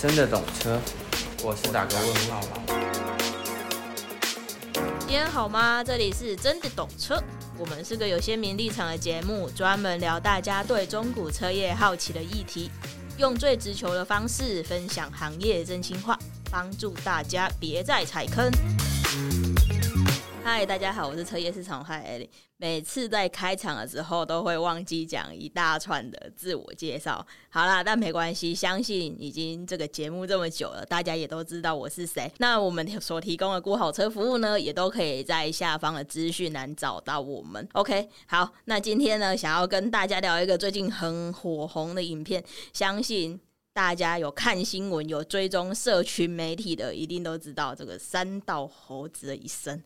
真的懂车，我是打个问号。今天好吗？这里是真的懂车，我们是个有鲜明立场的节目，专门聊大家对中古车业好奇的议题，用最直球的方式分享行业真心话，帮助大家别再踩坑。嗨，大家好，我是车业市场嗨艾利。每次在开场的时候都会忘记讲一大串的自我介绍。好啦，但没关系，相信已经这个节目这么久了，大家也都知道我是谁。那我们所提供的估好车服务呢，也都可以在下方的资讯栏找到我们。OK，好，那今天呢，想要跟大家聊一个最近很火红的影片，相信。大家有看新闻、有追踪社群媒体的，一定都知道这个三道猴子的一生。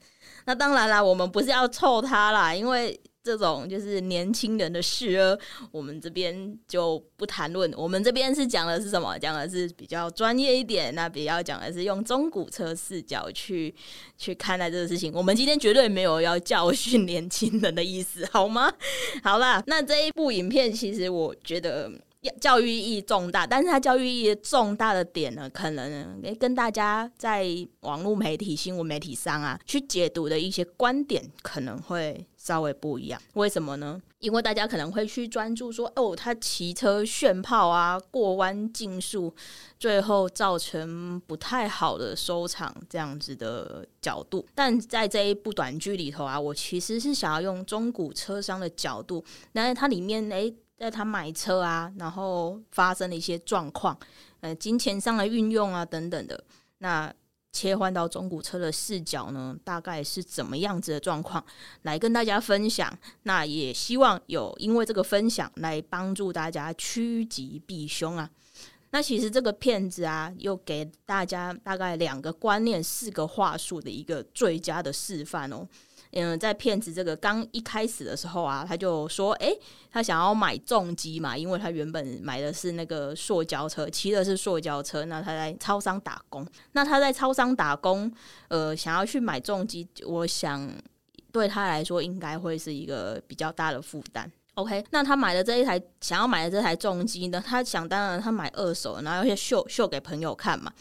那当然啦，我们不是要臭他啦，因为这种就是年轻人的事儿，我们这边就不谈论。我们这边是讲的是什么？讲的是比较专业一点，那比较讲的是用中古车视角去去看待这个事情。我们今天绝对没有要教训年轻人的意思，好吗？好啦，那这一部影片其实我觉得。教育意义重大，但是它教育意义重大的点呢，可能跟大家在网络媒体、新闻媒体上啊去解读的一些观点可能会稍微不一样。为什么呢？因为大家可能会去专注说，哦，他骑车炫炮啊，过弯竞速，最后造成不太好的收场这样子的角度。但在这一部短剧里头啊，我其实是想要用中古车商的角度，那它里面诶。在他买车啊，然后发生了一些状况，呃，金钱上的运用啊等等的，那切换到中古车的视角呢，大概是怎么样子的状况，来跟大家分享。那也希望有因为这个分享来帮助大家趋吉避凶啊。那其实这个片子啊，又给大家大概两个观念、四个话术的一个最佳的示范哦。嗯，在骗子这个刚一开始的时候啊，他就说，哎、他想要买重机嘛，因为他原本买的是那个塑胶车，骑的是塑胶车。那他在超商打工，那他在超商打工，呃，想要去买重机，我想对他来说应该会是一个比较大的负担。OK，那他买的这一台想要买的这台重机呢，他想当然他买二手，然后要秀秀给朋友看嘛。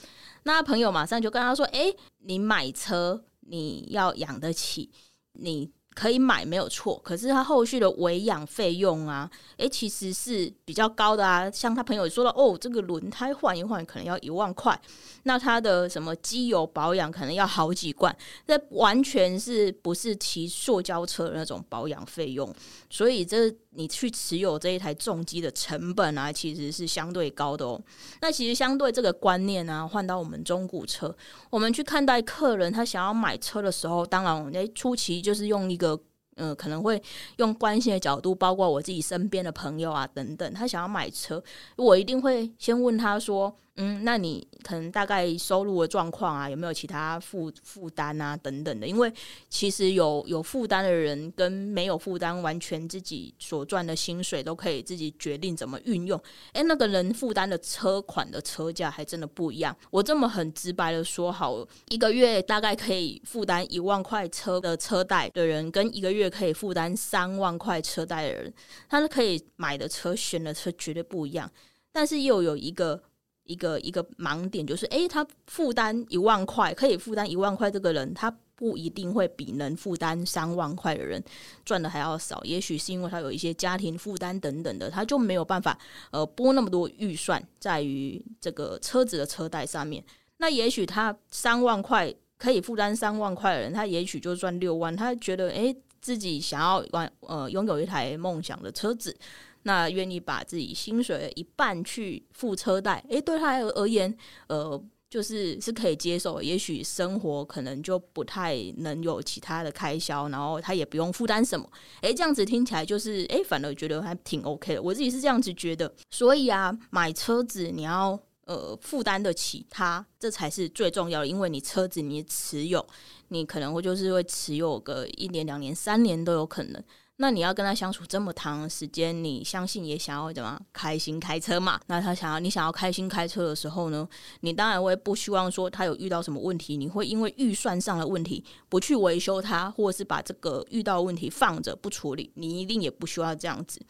那朋友马上就跟他说，哎、你买车你要养得起。你可以买没有错，可是他后续的维养费用啊，诶，其实是比较高的啊。像他朋友说了，哦，这个轮胎换一换可能要一万块，那他的什么机油保养可能要好几罐，这完全是不是骑塑胶车的那种保养费用，所以这。你去持有这一台重机的成本啊，其实是相对高的哦。那其实相对这个观念呢，换到我们中古车，我们去看待客人他想要买车的时候，当然，诶，初期就是用一个。嗯、可能会用关心的角度，包括我自己身边的朋友啊等等，他想要买车，我一定会先问他说，嗯，那你可能大概收入的状况啊，有没有其他负负担啊等等的？因为其实有有负担的人跟没有负担，完全自己所赚的薪水都可以自己决定怎么运用。诶，那个人负担的车款的车价还真的不一样。我这么很直白的说，好，一个月大概可以负担一万块车的车贷的人，跟一个月。可以负担三万块车贷的人，他是可以买的车、选的车绝对不一样。但是又有一个一个一个盲点，就是诶，他负担一万块，可以负担一万块，这个人他不一定会比能负担三万块的人赚的还要少。也许是因为他有一些家庭负担等等的，他就没有办法呃拨那么多预算在于这个车子的车贷上面。那也许他三万块可以负担三万块的人，他也许就赚六万，他觉得诶。自己想要玩呃拥有一台梦想的车子，那愿意把自己薪水的一半去付车贷，诶，对他而言，呃，就是是可以接受。也许生活可能就不太能有其他的开销，然后他也不用负担什么。诶，这样子听起来就是诶，反而觉得还挺 OK 的。我自己是这样子觉得。所以啊，买车子你要。呃，负担得起它，这才是最重要的。因为你车子你持有，你可能会就是会持有个一年、两年、三年都有可能。那你要跟他相处这么长时间，你相信也想要怎么开心开车嘛？那他想要你想要开心开车的时候呢，你当然会不希望说他有遇到什么问题，你会因为预算上的问题不去维修它，或者是把这个遇到问题放着不处理，你一定也不需要这样子。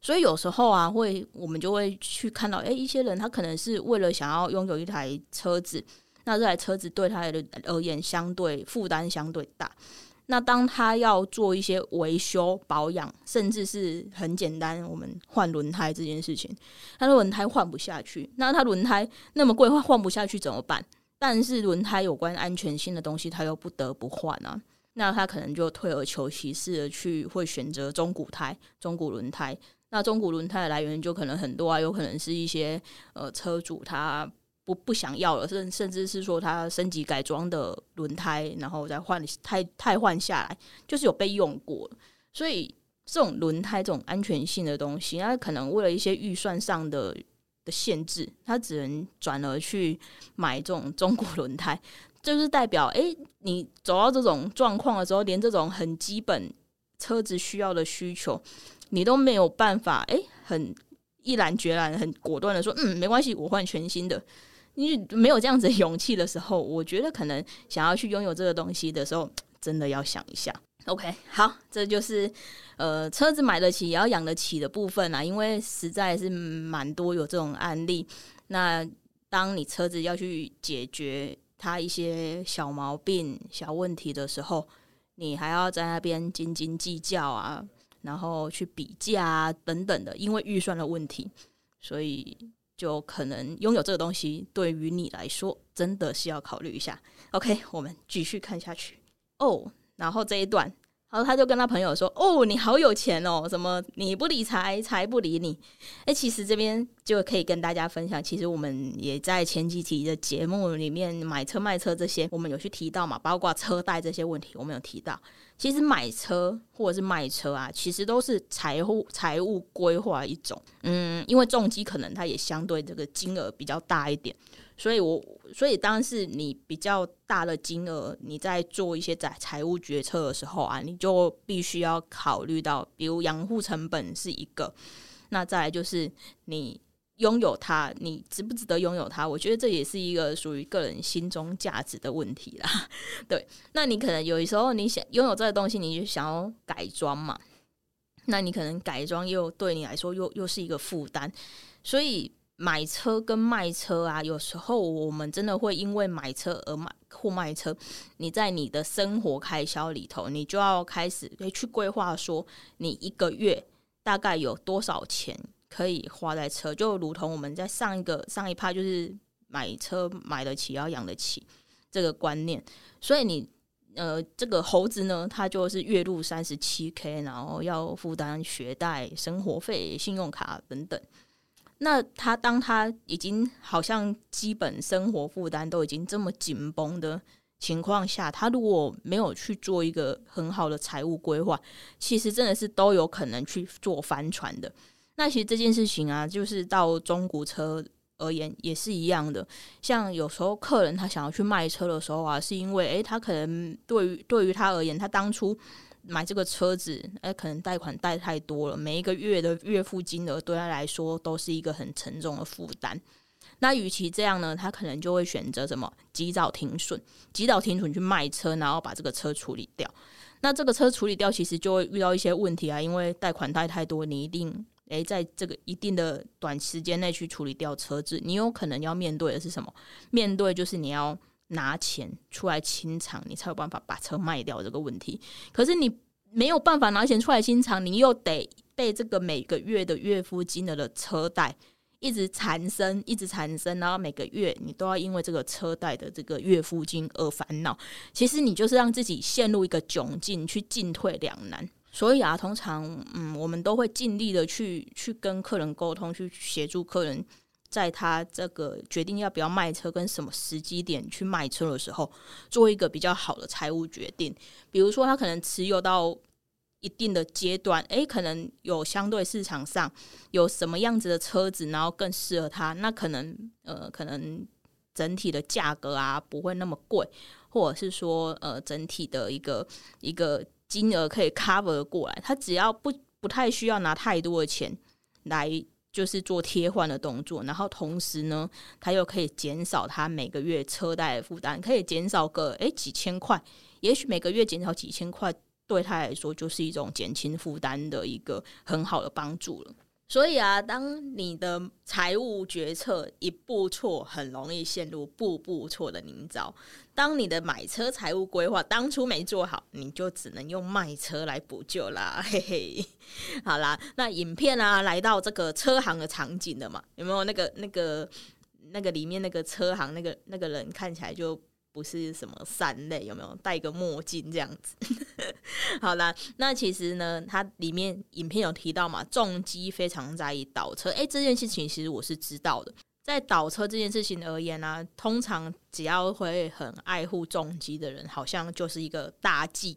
所以有时候啊，会我们就会去看到，诶，一些人他可能是为了想要拥有一台车子，那这台车子对他的而言相对负担相对大。那当他要做一些维修保养，甚至是很简单，我们换轮胎这件事情，他的轮胎换不下去，那他轮胎那么贵，换换不下去怎么办？但是轮胎有关安全性的东西，他又不得不换啊。那他可能就退而求其次的去会选择中古胎、中古轮胎。那中古轮胎的来源就可能很多啊，有可能是一些呃车主他不不想要了，甚甚至是说他升级改装的轮胎，然后再换胎胎换下来，就是有被用过。所以这种轮胎这种安全性的东西，他可能为了一些预算上的的限制，他只能转而去买这种中国轮胎，就是代表哎、你走到这种状况的时候，连这种很基本车子需要的需求。你都没有办法，哎、很毅然决然、很果断的说，嗯，没关系，我换全新的。你没有这样子勇气的时候，我觉得可能想要去拥有这个东西的时候，真的要想一下。OK，好，这就是呃，车子买得起也要养得起的部分啦，因为实在是蛮多有这种案例。那当你车子要去解决它一些小毛病、小问题的时候，你还要在那边斤斤计较啊。然后去比价啊，等等的，因为预算的问题，所以就可能拥有这个东西对于你来说真的是要考虑一下。OK，我们继续看下去哦。然后这一段。然后他就跟他朋友说：“哦，你好有钱哦，什么你不理财，财不理你。”哎，其实这边就可以跟大家分享，其实我们也在前几期的节目里面买车卖车这些，我们有去提到嘛，包括车贷这些问题，我们有提到。其实买车或者是卖车啊，其实都是财务财务规划一种。嗯，因为重机可能它也相对这个金额比较大一点。所以我，所以当是你比较大的金额，你在做一些财财务决策的时候啊，你就必须要考虑到，比如养护成本是一个，那再来就是你拥有它，你值不值得拥有它？我觉得这也是一个属于个人心中价值的问题啦。对，那你可能有时候你想拥有这个东西，你就想要改装嘛，那你可能改装又对你来说又又是一个负担，所以。买车跟卖车啊，有时候我们真的会因为买车而买或卖车。你在你的生活开销里头，你就要开始去规划，说你一个月大概有多少钱可以花在车。就如同我们在上一个上一趴，就是买车买得起要养得起这个观念。所以你呃，这个猴子呢，他就是月入三十七 K，然后要负担学贷、生活费、信用卡等等。那他当他已经好像基本生活负担都已经这么紧绷的情况下，他如果没有去做一个很好的财务规划，其实真的是都有可能去做翻船的。那其实这件事情啊，就是到中古车而言也是一样的。像有时候客人他想要去卖车的时候啊，是因为诶，他可能对于对于他而言，他当初。买这个车子，哎，可能贷款贷太多了，每一个月的月付金额对他来说都是一个很沉重的负担。那与其这样呢，他可能就会选择什么？及早停损，及早停损去卖车，然后把这个车处理掉。那这个车处理掉，其实就会遇到一些问题啊，因为贷款贷太多，你一定诶，在这个一定的短时间内去处理掉车子，你有可能要面对的是什么？面对就是你要。拿钱出来清偿，你才有办法把车卖掉这个问题。可是你没有办法拿钱出来清偿，你又得被这个每个月的月付金额的车贷一直缠身，一直缠身，然后每个月你都要因为这个车贷的这个月付金而烦恼。其实你就是让自己陷入一个窘境，去进退两难。所以啊，通常嗯，我们都会尽力的去去跟客人沟通，去协助客人。在他这个决定要不要卖车跟什么时机点去卖车的时候，做一个比较好的财务决定。比如说，他可能持有到一定的阶段，诶，可能有相对市场上有什么样子的车子，然后更适合他，那可能呃，可能整体的价格啊不会那么贵，或者是说呃，整体的一个一个金额可以 cover 过来，他只要不不太需要拿太多的钱来。就是做贴换的动作，然后同时呢，他又可以减少他每个月车贷的负担，可以减少个诶几千块，也许每个月减少几千块，对他来说就是一种减轻负担的一个很好的帮助了。所以啊，当你的财务决策一步错，很容易陷入步步错的泥沼。当你的买车财务规划当初没做好，你就只能用卖车来补救啦，嘿嘿。好啦，那影片啊，来到这个车行的场景了嘛？有没有那个那个那个里面那个车行那个那个人看起来就不是什么善类，有没有戴个墨镜这样子？好啦，那其实呢，它里面影片有提到嘛，重机非常在意倒车，诶、这件事情其实我是知道的。在倒车这件事情而言呢、通常只要会很爱护重机的人，好像就是一个大忌。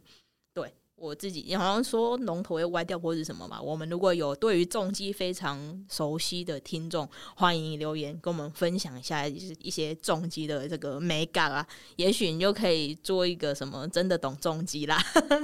我自己，你好像说龙头会歪掉或者什么嘛。我们如果有对于重机非常熟悉的听众，欢迎留言跟我们分享一下，就是一些重机的这个美感啊。也许你就可以做一个什么真的懂重机啦。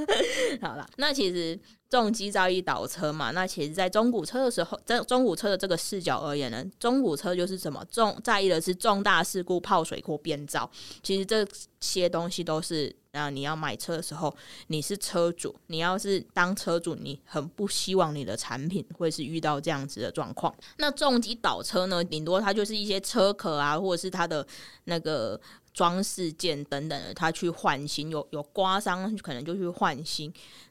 好了，那其实。重机在意倒车嘛？那其实，在中古车的时候，在中古车的这个视角而言呢，中古车就是什么重在意的是重大事故、泡水或变造。其实这些东西都是那，你要买车的时候，你是车主，你要是当车主，你很不希望你的产品会是遇到这样子的状况。那重机倒车呢，顶多它就是一些车壳啊，或者是它的那个。装饰件等等的，他去换新，有有刮伤，可能就去换新。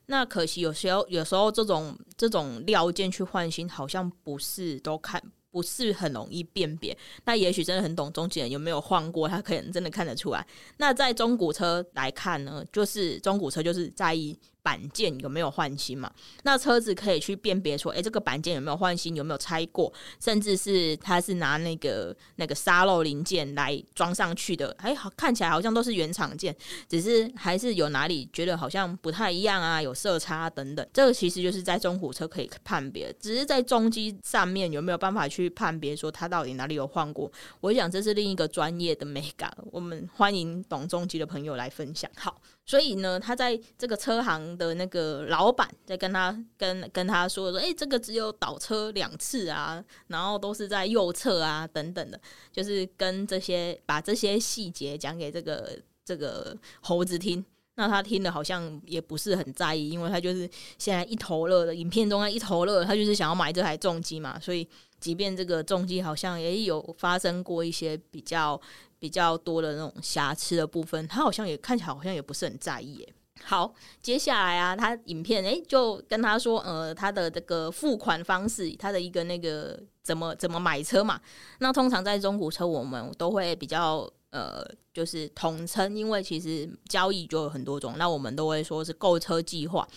那可惜有时候，有时候这种这种料件去换新，好像不是都看不是很容易辨别。那也许真的很懂中间人有没有换过，他可能真的看得出来。那在中古车来看呢，就是中古车就是在意。板件有没有换新嘛？那车子可以去辨别说，诶、这个板件有没有换新，有没有拆过，甚至是它是拿那个那个沙漏零件来装上去的，哎、好看起来好像都是原厂件，只是还是有哪里觉得好像不太一样啊，有色差等等。这个其实就是在中古车可以判别，只是在中机上面有没有办法去判别说它到底哪里有换过？我想这是另一个专业的美感，我们欢迎懂中机的朋友来分享。好。所以呢，他在这个车行的那个老板在跟他跟跟他说说，哎、这个只有倒车两次啊，然后都是在右侧啊，等等的，就是跟这些把这些细节讲给这个这个猴子听。那他听的好像也不是很在意，因为他就是现在一头热的影片中啊，一头热，他就是想要买这台重机嘛。所以，即便这个重机好像也有发生过一些比较。比较多的那种瑕疵的部分，他好像也看起来好像也不是很在意。好，接下来啊，他影片诶、就跟他说，呃，他的这个付款方式，他的一个那个怎么怎么买车嘛。那通常在中古车，我们都会比较呃，就是统称，因为其实交易就有很多种，那我们都会说是购车计划。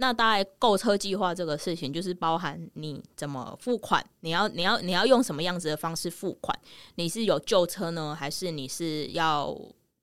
那大概购车计划这个事情，就是包含你怎么付款，你要你要你要用什么样子的方式付款？你是有旧车呢，还是你是要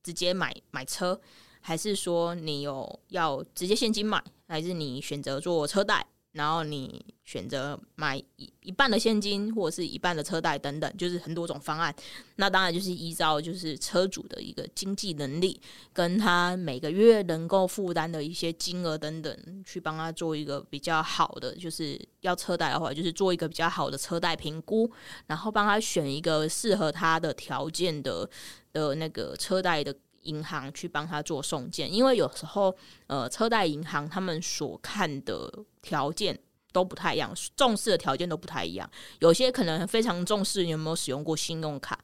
直接买买车，还是说你有要直接现金买，还是你选择做车贷？然后你选择买一一半的现金，或者是一半的车贷等等，就是很多种方案。那当然就是依照就是车主的一个经济能力，跟他每个月能够负担的一些金额等等，去帮他做一个比较好的，就是要车贷的话，就是做一个比较好的车贷评估，然后帮他选一个适合他的条件的的那个车贷的。银行去帮他做送件，因为有时候，呃，车贷银行他们所看的条件都不太一样，重视的条件都不太一样。有些可能非常重视你有没有使用过信用卡，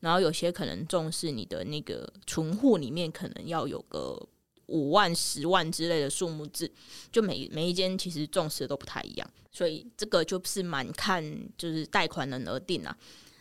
然后有些可能重视你的那个存户里面可能要有个五万、十万之类的数目字，就每每一间其实重视的都不太一样，所以这个就是蛮看就是贷款人而定啊。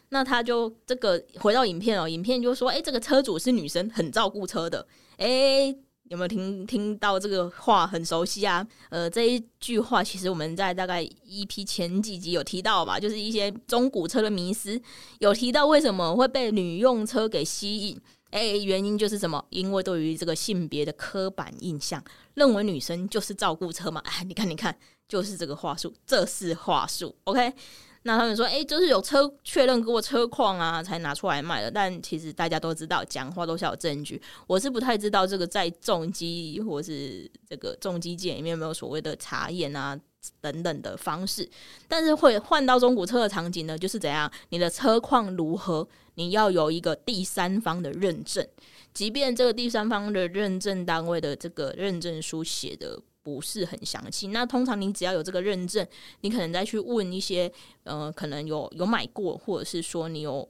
那他就这个回到影片哦，影片就说，诶，这个车主是女生，很照顾车的。诶，有没有听听到这个话很熟悉啊？呃，这一句话其实我们在大概一批前几集有提到吧，就是一些中古车的迷思，有提到为什么会被女用车给吸引。诶，原因就是什么？因为对于这个性别的刻板印象，认为女生就是照顾车嘛。哎，你看，你看，就是这个话术，这是话术。OK。那他们说，诶、就是有车确认过车况啊，才拿出来卖的。但其实大家都知道，讲话都是有证据。我是不太知道这个在重机或是这个重机界里面有没有所谓的查验啊等等的方式。但是会换到中古车的场景呢，就是怎样？你的车况如何？你要有一个第三方的认证，即便这个第三方的认证单位的这个认证书写的。不是很详细。那通常你只要有这个认证，你可能再去问一些，呃，可能有有买过，或者是说你有。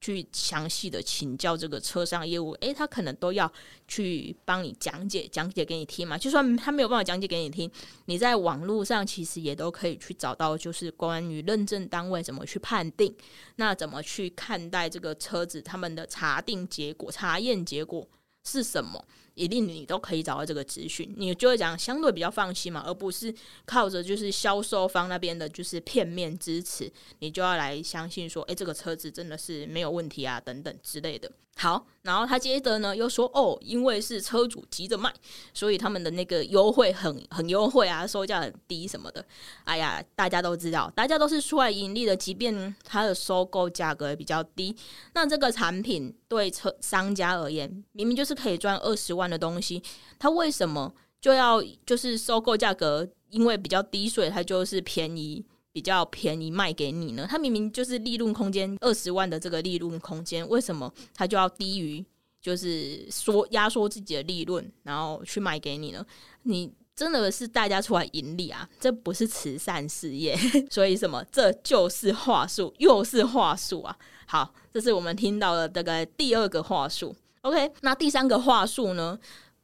去详细的请教这个车商业务，诶，他可能都要去帮你讲解，讲解给你听嘛。就算他没有办法讲解给你听，你在网络上其实也都可以去找到，就是关于认证单位怎么去判定，那怎么去看待这个车子，他们的查定结果、查验结果是什么。一定你都可以找到这个资讯，你就会讲相对比较放心嘛，而不是靠着就是销售方那边的就是片面支持，你就要来相信说，诶，这个车子真的是没有问题啊，等等之类的。好，然后他接着呢又说哦，因为是车主急着卖，所以他们的那个优惠很很优惠啊，售价很低什么的。哎呀，大家都知道，大家都是出来盈利的，即便它的收购价格比较低，那这个产品对车商家而言，明明就是可以赚二十万的东西，他为什么就要就是收购价格因为比较低，所以它就是便宜？比较便宜卖给你呢？他明明就是利润空间二十万的这个利润空间，为什么他就要低于就是说压缩自己的利润，然后去卖给你呢？你真的是大家出来盈利啊？这不是慈善事业，所以什么？这就是话术，又是话术啊！好，这是我们听到的这个第二个话术。OK，那第三个话术呢？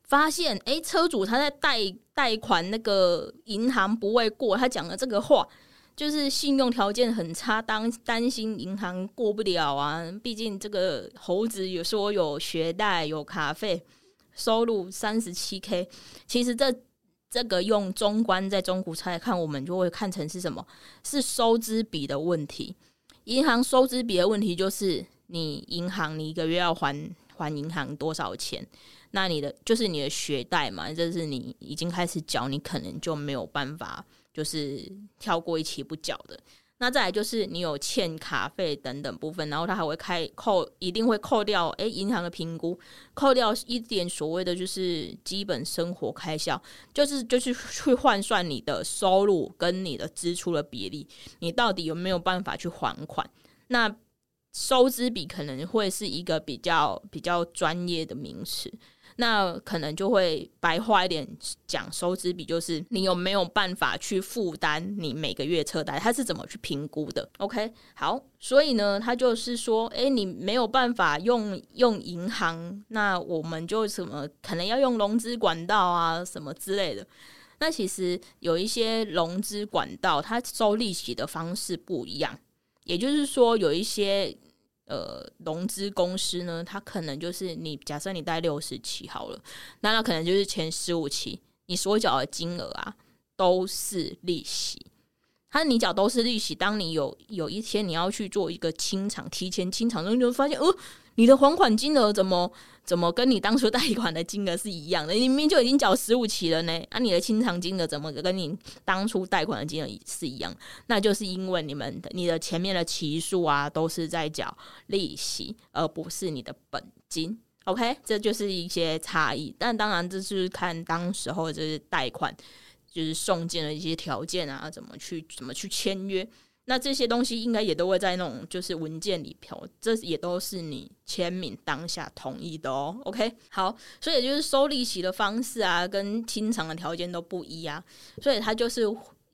发现诶，车主他在贷贷款那个银行不会过，他讲的这个话。就是信用条件很差，当担心银行过不了啊。毕竟这个猴子有说有学贷、有卡费，收入三十七 K。其实这这个用中观在中古车来看，我们就会看成是什么？是收支比的问题。银行收支比的问题就是你银行你一个月要还还银行多少钱？那你的就是你的学贷嘛，就是你已经开始缴，你可能就没有办法。就是跳过一期不缴的，那再来就是你有欠卡费等等部分，然后他还会开扣，一定会扣掉。诶，银行的评估扣掉一点所谓的就是基本生活开销，就是就是去换算你的收入跟你的支出的比例，你到底有没有办法去还款？那收支比可能会是一个比较比较专业的名词。那可能就会白话一点讲，收支比就是你有没有办法去负担你每个月车贷，他是怎么去评估的？OK，好，所以呢，他就是说，诶，你没有办法用用银行，那我们就什么可能要用融资管道啊，什么之类的。那其实有一些融资管道，它收利息的方式不一样，也就是说有一些。呃，融资公司呢，它可能就是你假设你贷六十期好了，那它可能就是前十五期你所缴的金额啊都是利息，他你缴都是利息。当你有有一天你要去做一个清偿，提前清偿，你就发现，呃。你的还款金额怎么怎么跟你当初贷款的金额是一样的？你明明就已经缴十五期了呢，啊，你的清偿金额怎么跟你当初贷款的金额是一样？那就是因为你们的你的前面的期数啊都是在缴利息，而不是你的本金。OK，这就是一些差异。但当然这是看当时候就是贷款就是送件的一些条件啊，怎么去怎么去签约。那这些东西应该也都会在那种就是文件里头，这也都是你签名当下同意的哦。OK，好，所以就是收利息的方式啊，跟清偿的条件都不一样，所以他就是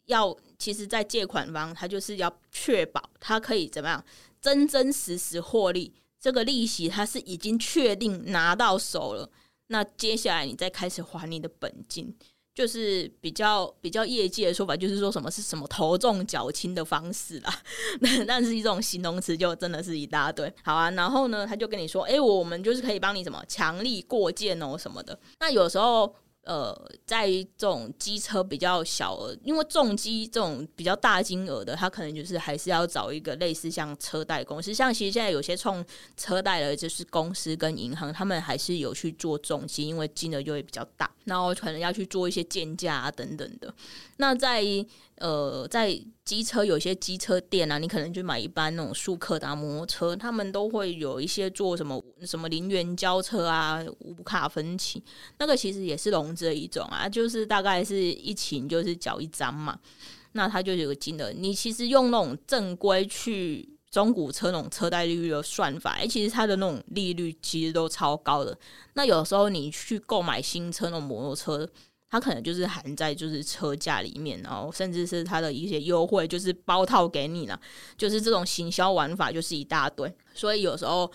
要，其实，在借款方他就是要确保他可以怎么样真真实实获利，这个利息他是已经确定拿到手了，那接下来你再开始还你的本金。就是比较比较业界的说法，就是说什么是什么头重脚轻的方式啦，那那是一种形容词就真的是一大堆。好啊，然后呢，他就跟你说，诶，我们就是可以帮你什么强力过肩哦什么的。那有时候。呃，在这种机车比较小额，因为重机这种比较大金额的，他可能就是还是要找一个类似像车贷公司，像其实现在有些冲车贷的，就是公司跟银行，他们还是有去做重机，因为金额就会比较大，然后可能要去做一些建价啊等等的。那在呃，在机车有些机车店啊，你可能就买一般那种速克达摩托车，他们都会有一些做什么什么零元交车啊、无卡分期，那个其实也是融资的一种啊，就是大概是一期就是缴一张嘛，那它就有个金额。你其实用那种正规去中古车那种车贷利率的算法，其实它的那种利率其实都超高的。那有时候你去购买新车那种摩托车。他可能就是含在就是车价里面，然后甚至是他的一些优惠，就是包套给你了，就是这种行销玩法就是一大堆。所以有时候，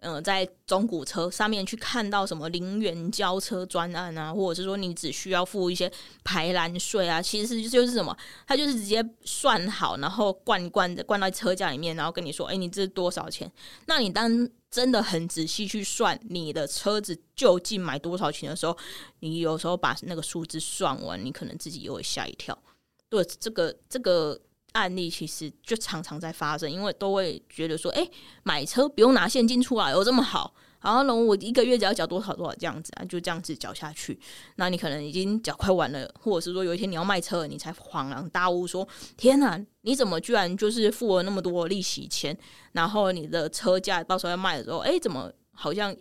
呃，在中古车上面去看到什么零元交车专案啊，或者是说你只需要付一些排栏税啊，其实就是什么，它就是直接算好，然后灌灌灌到车价里面，然后跟你说，哎，你这多少钱？那你当真的很仔细去算你的车子究竟买多少钱的时候，你有时候把那个数字算完，你可能自己又会吓一跳。对，这个这个。案例其实就常常在发生，因为都会觉得说，哎、买车不用拿现金出来，有这么好？然后呢，我一个月只要缴多少多少这样子啊，就这样子缴下去。那你可能已经缴快完了，或者是说有一天你要卖车，你才恍然大悟，说，天哪，你怎么居然就是付了那么多利息钱？然后你的车价到时候要卖的时候，哎、怎么好像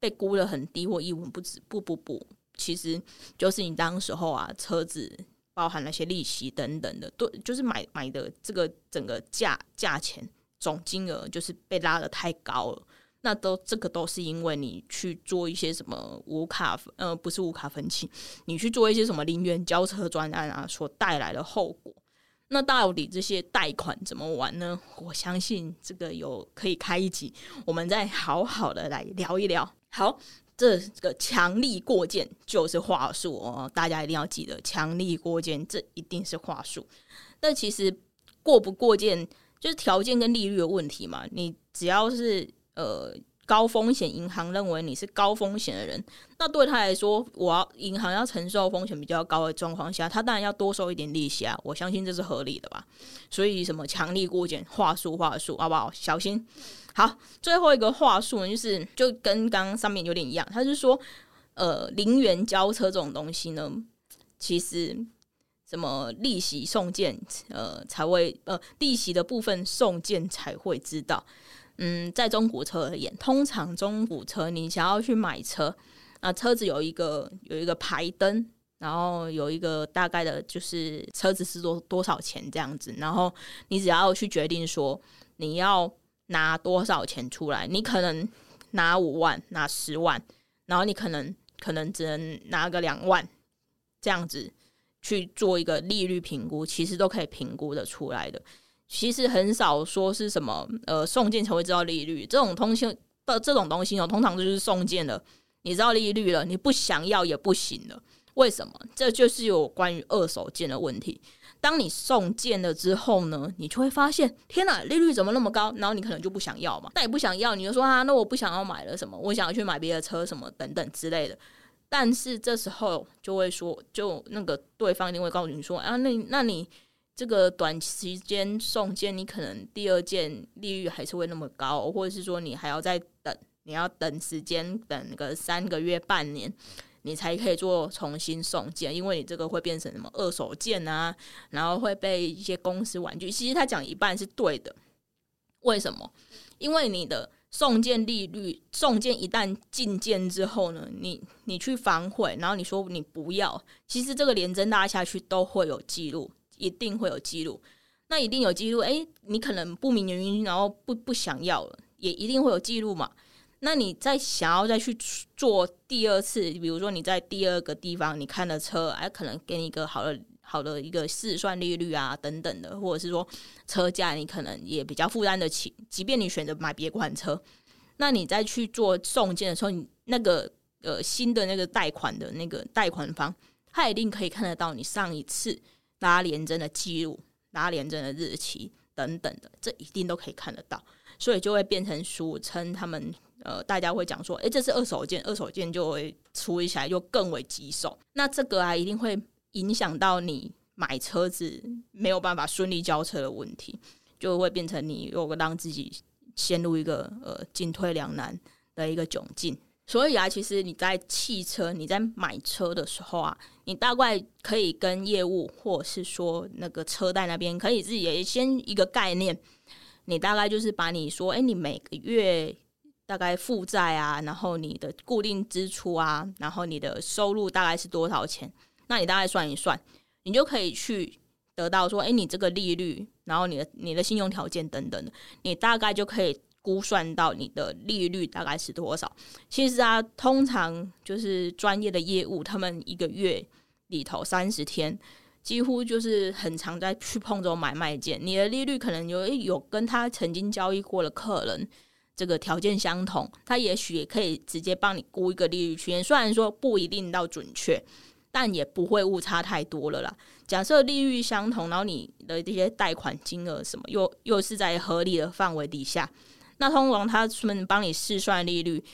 被估得很低或一文不值？不不不，其实就是你当时候啊，车子。包含那些利息等等的，对，就是买买的这个整个价价钱总金额就是被拉得太高了。那都这个都是因为你去做一些什么无卡呃，不是无卡分期，你去做一些什么零元交车专案啊所带来的后果。那到底这些贷款怎么玩呢？我相信这个有可以开一集，我们再好好的来聊一聊。好。这个强力过件就是话术哦，大家一定要记得，强力过件这一定是话术。那其实过不过件就是条件跟利率的问题嘛。你只要是呃高风险银行认为你是高风险的人，那对他来说，我要银行要承受风险比较高的状况下，他当然要多收一点利息啊。我相信这是合理的吧。所以什么强力过减话术话术，好不好？小心。好，最后一个话术呢，就是就跟刚刚上面有点一样，他是说，呃，零元交车这种东西呢，其实什么利息送件，呃，才会呃利息的部分送件才会知道。嗯，在中古车而言，通常中古车你想要去买车，啊，车子有一个有一个牌灯，然后有一个大概的就是车子是多多少钱这样子，然后你只要去决定说你要。拿多少钱出来？你可能拿五万，拿十万，然后你可能可能只能拿个两万，这样子去做一个利率评估，其实都可以评估的出来的。其实很少说是什么呃送件才会知道利率，这种通信的这种东西哦，通常就是送件了，你知道利率了，你不想要也不行了。为什么？这就是有关于二手件的问题。当你送件了之后呢，你就会发现，天哪，利率怎么那么高？然后你可能就不想要嘛。那你不想要，你就说啊，那我不想要买了什么，我想要去买别的车什么等等之类的。但是这时候就会说，就那个对方一定会告诉你说啊，那那你这个短时间送件，你可能第二件利率还是会那么高，或者是说你还要再等，你要等时间，等个三个月、半年。你才可以做重新送件，因为你这个会变成什么二手件啊，然后会被一些公司婉拒。其实他讲一半是对的，为什么？因为你的送件利率，送件一旦进件之后呢，你你去反悔，然后你说你不要，其实这个连征拉下去都会有记录，一定会有记录。那一定有记录，诶，你可能不明原因，然后不不想要了，也一定会有记录嘛。那你再想要再去做第二次，比如说你在第二个地方你看了车，哎，可能给你一个好的好的一个试算利率啊等等的，或者是说车价你可能也比较负担得起，即便你选择买别款车，那你再去做送件的时候，你那个呃新的那个贷款的那个贷款方，他一定可以看得到你上一次拉联征的记录、拉联征的日期等等的，这一定都可以看得到，所以就会变成俗称他们。呃，大家会讲说，诶，这是二手件，二手件就会处理起来就更为棘手。那这个啊，一定会影响到你买车子没有办法顺利交车的问题，就会变成你又让自己陷入一个呃进退两难的一个窘境。所以啊，其实你在汽车你在买车的时候啊，你大概可以跟业务或者是说那个车贷那边可以自己先一个概念，你大概就是把你说，诶，你每个月。大概负债啊，然后你的固定支出啊，然后你的收入大概是多少钱？那你大概算一算，你就可以去得到说，哎，你这个利率，然后你的你的信用条件等等的，你大概就可以估算到你的利率大概是多少。其实啊，通常就是专业的业务，他们一个月里头三十天，几乎就是很常在去碰这种买卖件。你的利率可能有有跟他曾经交易过的客人这个条件相同，他也许也可以直接帮你估一个利率区间，虽然说不一定到准确。但也不会误差太多了啦。假设利率相同，然后你的这些贷款金额什么又又是在合理的范围底下，那通常他们帮你试算利率，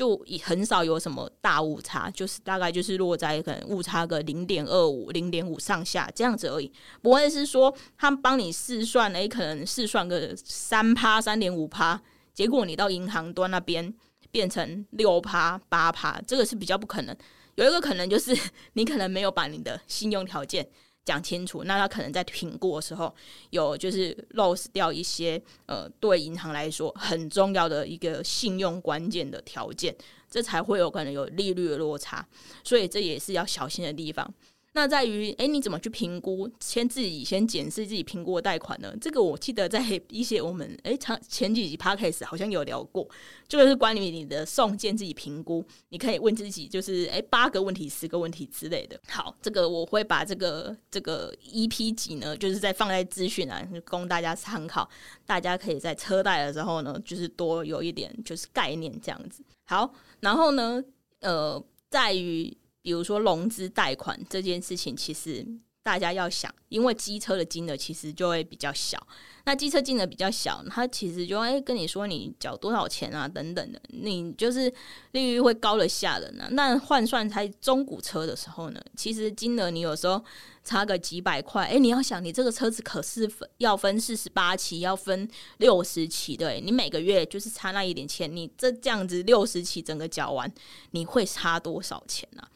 就很少有什么大误差，就是大概就是落在可能误差个零点二五、零点五上下这样子而已，不会是说他帮你试算，诶，可能试算个三趴、三点五趴，结果你到银行端那边变成六趴、八趴，这个是比较不可能。有一个可能就是你可能没有把你的信用条件讲清楚，那他可能在评估的时候有就是 loss 掉一些呃对银行来说很重要的一个信用关键的条件，这才会有可能有利率的落差，所以这也是要小心的地方。那在于，哎，你怎么去评估？先自己先检视自己评估的贷款呢？这个我记得在一些我们哎长前几集 podcast 好像有聊过，这个是关于你的送件自己评估，你可以问自己，就是哎八个问题、十个问题之类的。好，这个我会把这个这个 EP 集呢，就是再放在资讯栏供大家参考，大家可以在车贷的时候呢，就是多有一点就是概念这样子。好，然后呢，呃，在于。比如说融资贷款这件事情，其实大家要想，因为机车的金额其实就会比较小。那机车金额比较小，它其实就会跟你说你缴多少钱啊等等的，你就是利率会高得吓人啊。那换算在中古车的时候呢，其实金额你有时候差个几百块，哎，你要想你这个车子可是分要分四十八期，要分六十期，对，你每个月就是差那一点钱，你这这样子六十期整个缴完，你会差多少钱呢？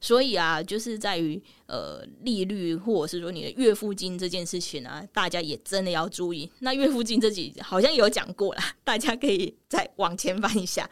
所以啊，就是在于呃利率，或者是说你的月付金这件事情啊，大家也真的要注意。那月付金这几好像有讲过啦，大家可以再往前翻一下。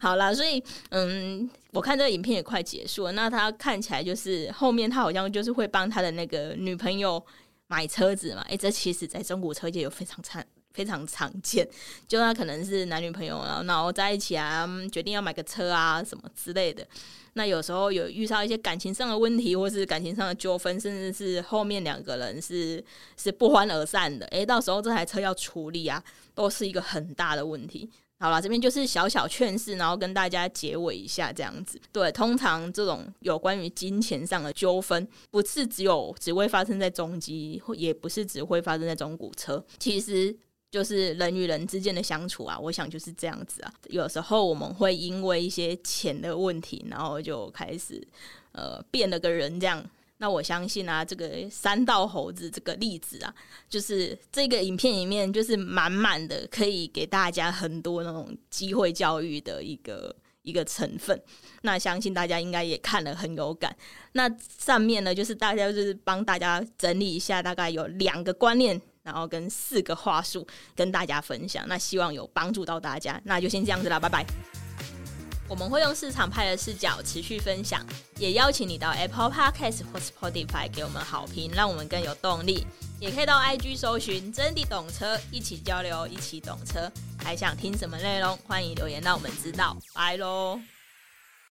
好啦，所以嗯，我看这个影片也快结束了。那他看起来就是后面他好像就是会帮他的那个女朋友买车子嘛。诶、这其实在中古车界有非常常非常常见，就他可能是男女朋友，然后然后在一起啊，决定要买个车啊什么之类的。那有时候有遇到一些感情上的问题，或是感情上的纠纷，甚至是后面两个人是是不欢而散的，诶，到时候这台车要处理啊，都是一个很大的问题。好了，这边就是小小劝世，然后跟大家结尾一下这样子。对，通常这种有关于金钱上的纠纷，不是只有只会发生在重机，也不是只会发生在中古车，其实。就是人与人之间的相处啊，我想就是这样子啊。有时候我们会因为一些钱的问题，然后就开始呃变了个人这样。那我相信啊，这个三道猴子这个例子啊，就是这个影片里面就是满满的可以给大家很多那种机会教育的一个一个成分。那相信大家应该也看了很有感。那上面呢，就是大家就是帮大家整理一下，大概有两个观念。然后跟四个话术跟大家分享，那希望有帮助到大家，那就先这样子啦，拜拜。我们会用市场派的视角持续分享，也邀请你到 Apple Podcast 或 Spotify 给我们好评，让我们更有动力。也可以到 IG 搜寻真的懂车，一起交流，一起懂车。还想听什么内容？欢迎留言让我们知道。拜喽。